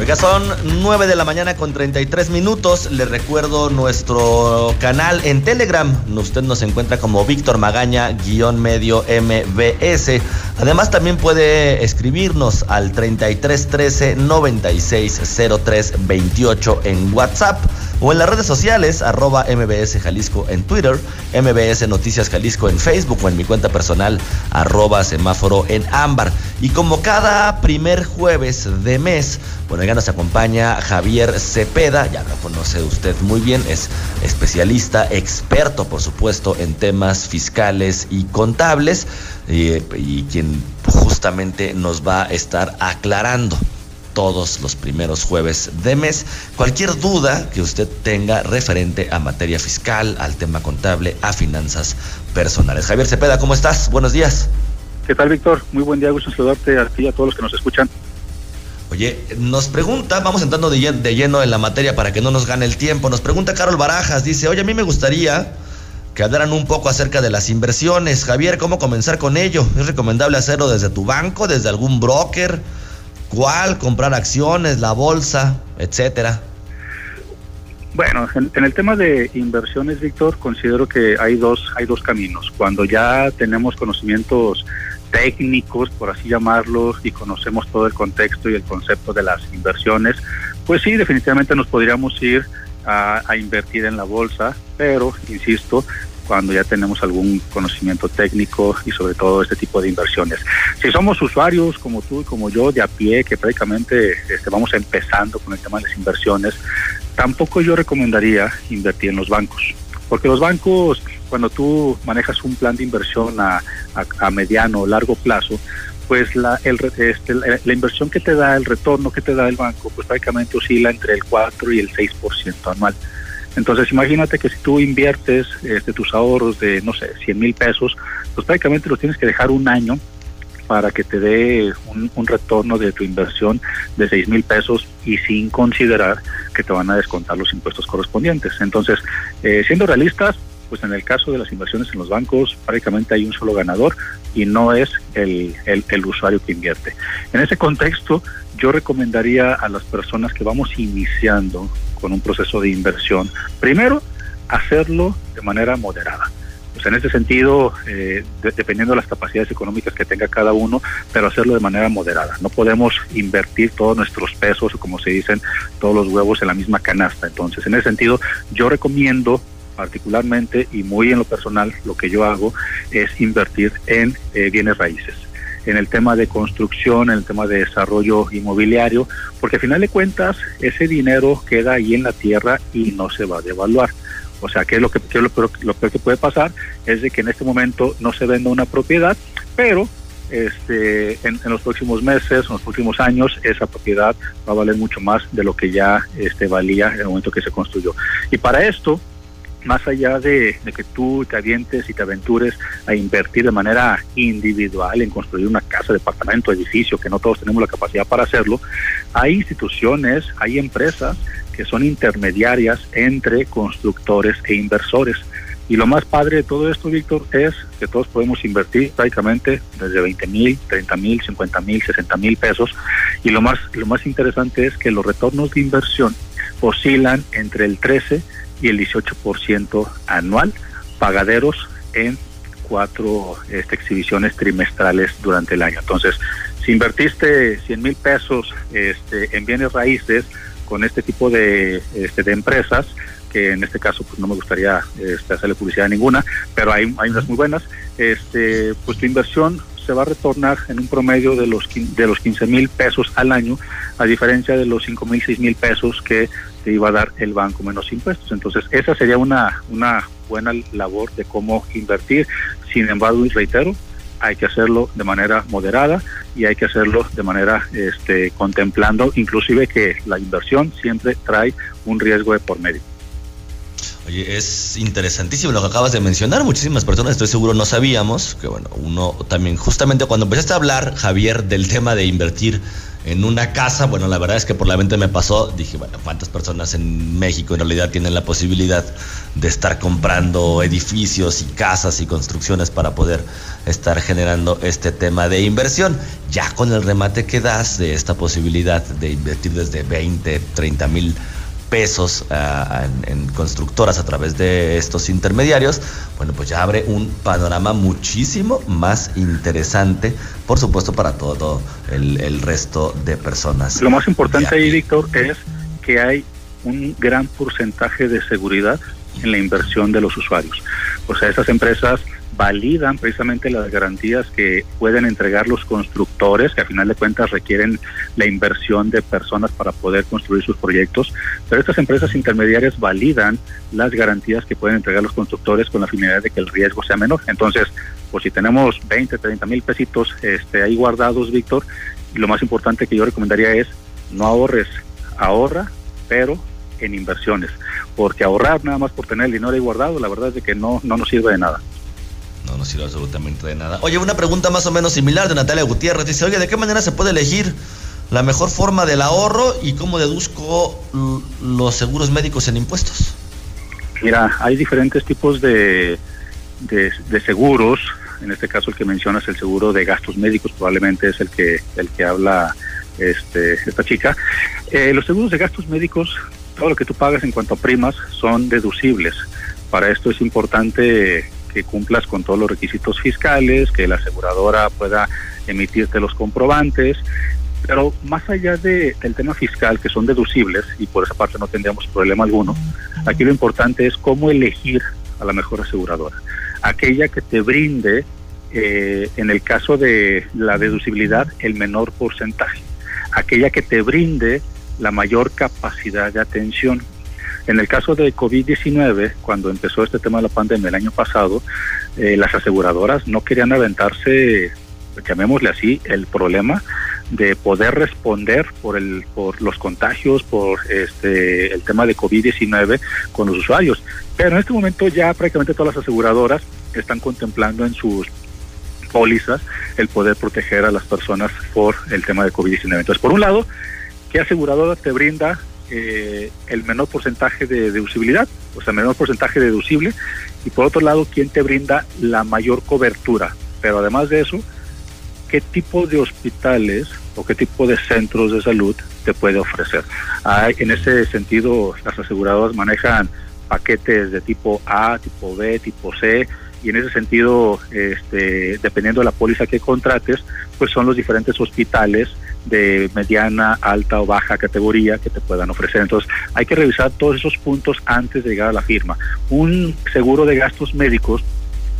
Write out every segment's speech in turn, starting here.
Oiga, son 9 de la mañana con 33 minutos. Les recuerdo nuestro canal en Telegram. Usted nos encuentra como Víctor Magaña, guion medio MBS. Además, también puede escribirnos al 3313 9603 28 en WhatsApp o en las redes sociales, arroba MBS Jalisco en Twitter, MBS Noticias Jalisco en Facebook o en mi cuenta personal, arroba semáforo en ámbar. Y como cada primer jueves de mes, bueno, ya nos acompaña Javier Cepeda, ya lo conoce usted muy bien, es especialista, experto por supuesto en temas fiscales y contables, y, y quien justamente nos va a estar aclarando todos los primeros jueves de mes. Cualquier duda que usted tenga referente a materia fiscal, al tema contable, a finanzas personales. Javier Cepeda, ¿cómo estás? Buenos días. ¿Qué tal, Víctor? Muy buen día, gusto saludarte a ti y a todos los que nos escuchan. Oye, nos pregunta, vamos entrando de lleno, de lleno en la materia para que no nos gane el tiempo. Nos pregunta Carol Barajas, dice, oye, a mí me gustaría que hablaran un poco acerca de las inversiones. Javier, ¿cómo comenzar con ello? ¿Es recomendable hacerlo desde tu banco, desde algún broker? ¿Cuál? Comprar acciones, la bolsa, etcétera. Bueno, en, el tema de inversiones, Víctor, considero que hay dos, hay dos caminos. Cuando ya tenemos conocimientos técnicos, por así llamarlos, y conocemos todo el contexto y el concepto de las inversiones, pues sí, definitivamente nos podríamos ir a invertir en la bolsa, pero, insisto, cuando ya tenemos algún conocimiento técnico y sobre todo este tipo de inversiones. Si somos usuarios como tú y como yo de a pie, que prácticamente este, vamos empezando con el tema de las inversiones, tampoco yo recomendaría invertir en los bancos, porque los bancos, cuando tú manejas un plan de inversión a, mediano o largo plazo, pues la, el, este, la, la, inversión que te da, el retorno que te da el banco, pues prácticamente oscila entre el 4 y el 6% anual. Entonces imagínate que si tú inviertes este, tus ahorros de, no sé, 100 mil pesos, pues prácticamente los tienes que dejar un año para que te dé un, un retorno de tu inversión de 6 mil pesos y sin considerar que te van a descontar los impuestos correspondientes. Entonces, eh, siendo realistas, pues en el caso de las inversiones en los bancos prácticamente hay un solo ganador y no es el, el, usuario que invierte. En ese contexto, yo recomendaría a las personas que vamos iniciando con un proceso de inversión, primero, hacerlo de manera moderada. Pues en ese sentido, eh, de, dependiendo de las capacidades económicas que tenga cada uno, pero hacerlo de manera moderada. No podemos invertir todos nuestros pesos, o como se dicen, todos los huevos en la misma canasta. Entonces, en ese sentido, yo recomiendo particularmente y muy en lo personal, lo que yo hago es invertir en eh, bienes raíces en el tema de construcción, en el tema de desarrollo inmobiliario, porque al final de cuentas ese dinero queda ahí en la tierra y no se va a devaluar. O sea, que es lo que, que es lo, peor, lo que puede pasar es de que en este momento no se venda una propiedad, pero este, en, en, los próximos meses, en los próximos años, esa propiedad va a valer mucho más de lo que ya este, valía en el momento que se construyó. Y para esto, más allá de, que tú te avientes y te aventures a invertir de manera individual en construir una casa, departamento, edificio, que no todos tenemos la capacidad para hacerlo, hay instituciones, hay empresas que son intermediarias entre constructores e inversores. Y lo más padre de todo esto, Víctor, es que todos podemos invertir prácticamente desde 20 mil, 30 mil, 50 mil, 60 mil pesos. Y lo más, lo más interesante es que los retornos de inversión oscilan entre el 13 y el 18% anual, pagaderos en cuatro este, exhibiciones trimestrales durante el año. Entonces, Si invertiste 100 mil pesos este, en bienes raíces con este tipo de, este, de empresas, que en este caso pues no me gustaría este, hacerle publicidad a ninguna, pero hay, hay unas muy buenas, este, pues tu inversión se va a retornar en un promedio de los de los 15 mil pesos al año, a diferencia de los 5 mil, 6 mil pesos que te iba a dar el banco menos impuestos. Entonces, esa sería una, una buena labor de cómo invertir. Sin embargo, y reitero, hay que hacerlo de manera moderada y hay que hacerlo de manera este, contemplando inclusive que la inversión siempre trae un riesgo de por medio. Es interesantísimo lo que acabas de mencionar. Muchísimas personas, estoy seguro, no sabíamos que, bueno, uno también, justamente cuando empezaste a hablar, Javier, del tema de invertir en una casa, bueno, la verdad es que por la mente me pasó, dije, bueno, ¿cuántas personas en México en realidad tienen la posibilidad de estar comprando edificios y casas y construcciones para poder estar generando este tema de inversión? Ya con el remate que das de esta posibilidad de invertir desde 20, 30 mil pesos ah, en, constructoras a través de estos intermediarios, bueno, pues ya abre un panorama muchísimo más interesante, por supuesto, para todo el, resto de personas. Lo más importante ahí, Víctor, es que hay un gran porcentaje de seguridad en la inversión de los usuarios. O sea, esas empresas validan precisamente las garantías que pueden entregar los constructores, que a final de cuentas requieren la inversión de personas para poder construir sus proyectos, pero estas empresas intermediarias validan las garantías que pueden entregar los constructores con la finalidad de que el riesgo sea menor. Entonces, pues si tenemos 20, 30 mil pesitos este, ahí guardados, Víctor, lo más importante que yo recomendaría es no ahorres, ahorra, pero en inversiones, porque ahorrar nada más por tener el dinero ahí guardado, la verdad es de que no, no nos sirve de nada no nos sirve absolutamente de nada. Oye, una pregunta más o menos similar de Natalia Gutiérrez. Dice, oye, ¿de qué manera se puede elegir la mejor forma del ahorro y cómo deduzco los seguros médicos en impuestos? Mira, hay diferentes tipos de, de, seguros. En este caso, el que mencionas, el seguro de gastos médicos, probablemente es el que, el que habla este, esta chica. Eh, los seguros de gastos médicos, todo lo que tú pagas en cuanto a primas, son deducibles. Para esto es importante que cumplas con todos los requisitos fiscales, que la aseguradora pueda emitirte los comprobantes, pero más allá de, del tema fiscal, que son deducibles, y por esa parte no tendríamos problema alguno, aquí lo importante es cómo elegir a la mejor aseguradora. Aquella que te brinde, eh, en el caso de la deducibilidad, el menor porcentaje. Aquella que te brinde la mayor capacidad de atención. En el caso de COVID-19, cuando empezó este tema de la pandemia el año pasado, eh, las aseguradoras no querían aventarse, llamémosle así, el problema de poder responder por el por los contagios, por este el tema de COVID-19 con los usuarios. Pero en este momento ya prácticamente todas las aseguradoras están contemplando en sus pólizas el poder proteger a las personas por el tema de COVID-19. Entonces, por un lado, ¿qué aseguradora te brinda eh, el menor porcentaje de deducibilidad, o sea, menor porcentaje deducible, y por otro lado, quién te brinda la mayor cobertura. Pero además de eso, qué tipo de hospitales o qué tipo de centros de salud te puede ofrecer. Hay, en ese sentido, las aseguradoras manejan paquetes de tipo A, tipo B, tipo C, y en ese sentido, este, dependiendo de la póliza que contrates, pues son los diferentes hospitales de mediana, alta o baja categoría que te puedan ofrecer. Entonces, hay que revisar todos esos puntos antes de llegar a la firma. Un seguro de gastos médicos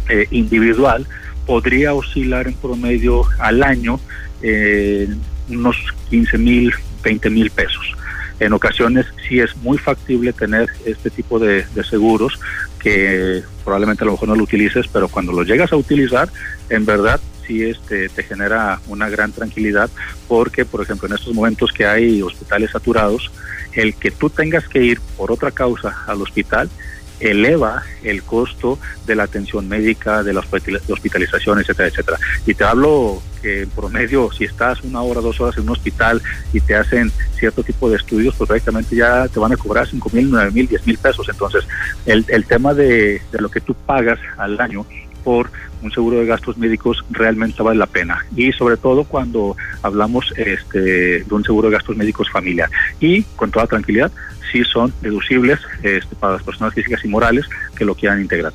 eh, individual podría oscilar en promedio al año eh, unos 15 mil, 20 mil pesos. En ocasiones sí es muy factible tener este tipo de, de, seguros que probablemente a lo mejor no lo utilices, pero cuando lo llegas a utilizar, en verdad sí este, te genera una gran tranquilidad porque, por ejemplo, en estos momentos que hay hospitales saturados, el que tú tengas que ir por otra causa al hospital eleva el costo de la atención médica, de la hospitalización, etcétera, etcétera. Y te hablo que en promedio, si estás una hora, dos horas en un hospital y te hacen cierto tipo de estudios, pues prácticamente ya te van a cobrar cinco mil, nueve mil, diez mil pesos. Entonces, el, el tema de, de lo que tú pagas al año por un seguro de gastos médicos realmente vale la pena y sobre todo cuando hablamos este, de un seguro de gastos médicos familiar y con toda tranquilidad sí son deducibles este, para las personas físicas y morales que lo quieran integrar.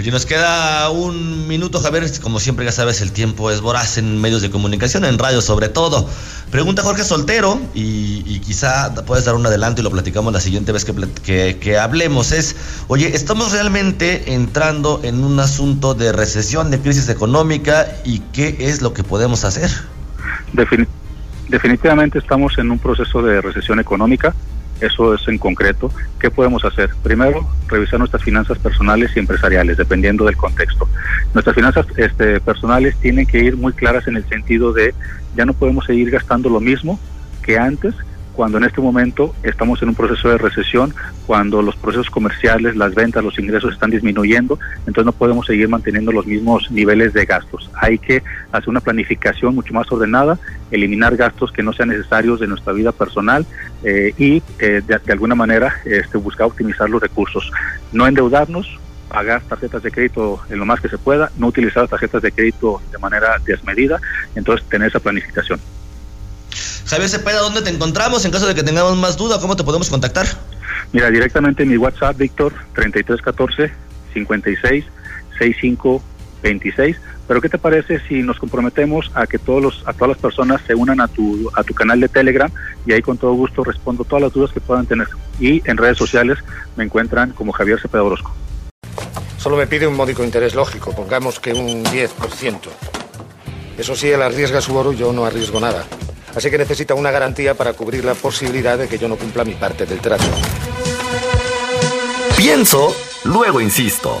Oye, nos queda un minuto, Javier. Como siempre, ya sabes, el tiempo es voraz en medios de comunicación, en radio sobre todo. Pregunta Jorge Soltero, y, quizá puedes dar un adelanto y lo platicamos la siguiente vez que, que, hablemos. Es, oye, ¿estamos realmente entrando en un asunto de recesión, de crisis económica? ¿Y qué es lo que podemos hacer? definitivamente estamos en un proceso de recesión económica eso es en concreto. ¿Qué podemos hacer? Primero, revisar nuestras finanzas personales y empresariales, dependiendo del contexto. Nuestras finanzas este, personales tienen que ir muy claras en el sentido de ya no podemos seguir gastando lo mismo que antes cuando en este momento estamos en un proceso de recesión, cuando los procesos comerciales, las ventas, los ingresos están disminuyendo, entonces no podemos seguir manteniendo los mismos niveles de gastos. Hay que hacer una planificación mucho más ordenada, eliminar gastos que no sean necesarios de nuestra vida personal eh, y eh, de, alguna manera este, buscar optimizar los recursos. No endeudarnos, pagar tarjetas de crédito en lo más que se pueda, no utilizar tarjetas de crédito de manera desmedida, entonces tener esa planificación. Javier Cepeda, ¿dónde te encontramos? En caso de que tengamos más dudas, ¿cómo te podemos contactar? Mira, directamente en mi WhatsApp, Víctor, 3314 56 65 26. Pero ¿qué te parece si nos comprometemos a que todos los, a todas las personas se unan a tu, a tu canal de Telegram y ahí con todo gusto respondo todas las dudas que puedan tener. Y en redes sociales me encuentran como Javier Cepeda Orozco. Solo me pide un módico interés lógico, pongamos que un 10%. Eso sí, él arriesga su oro, yo no arriesgo nada. Así que necesita una garantía para cubrir la posibilidad de que yo no cumpla mi parte del trato. Pienso, luego insisto.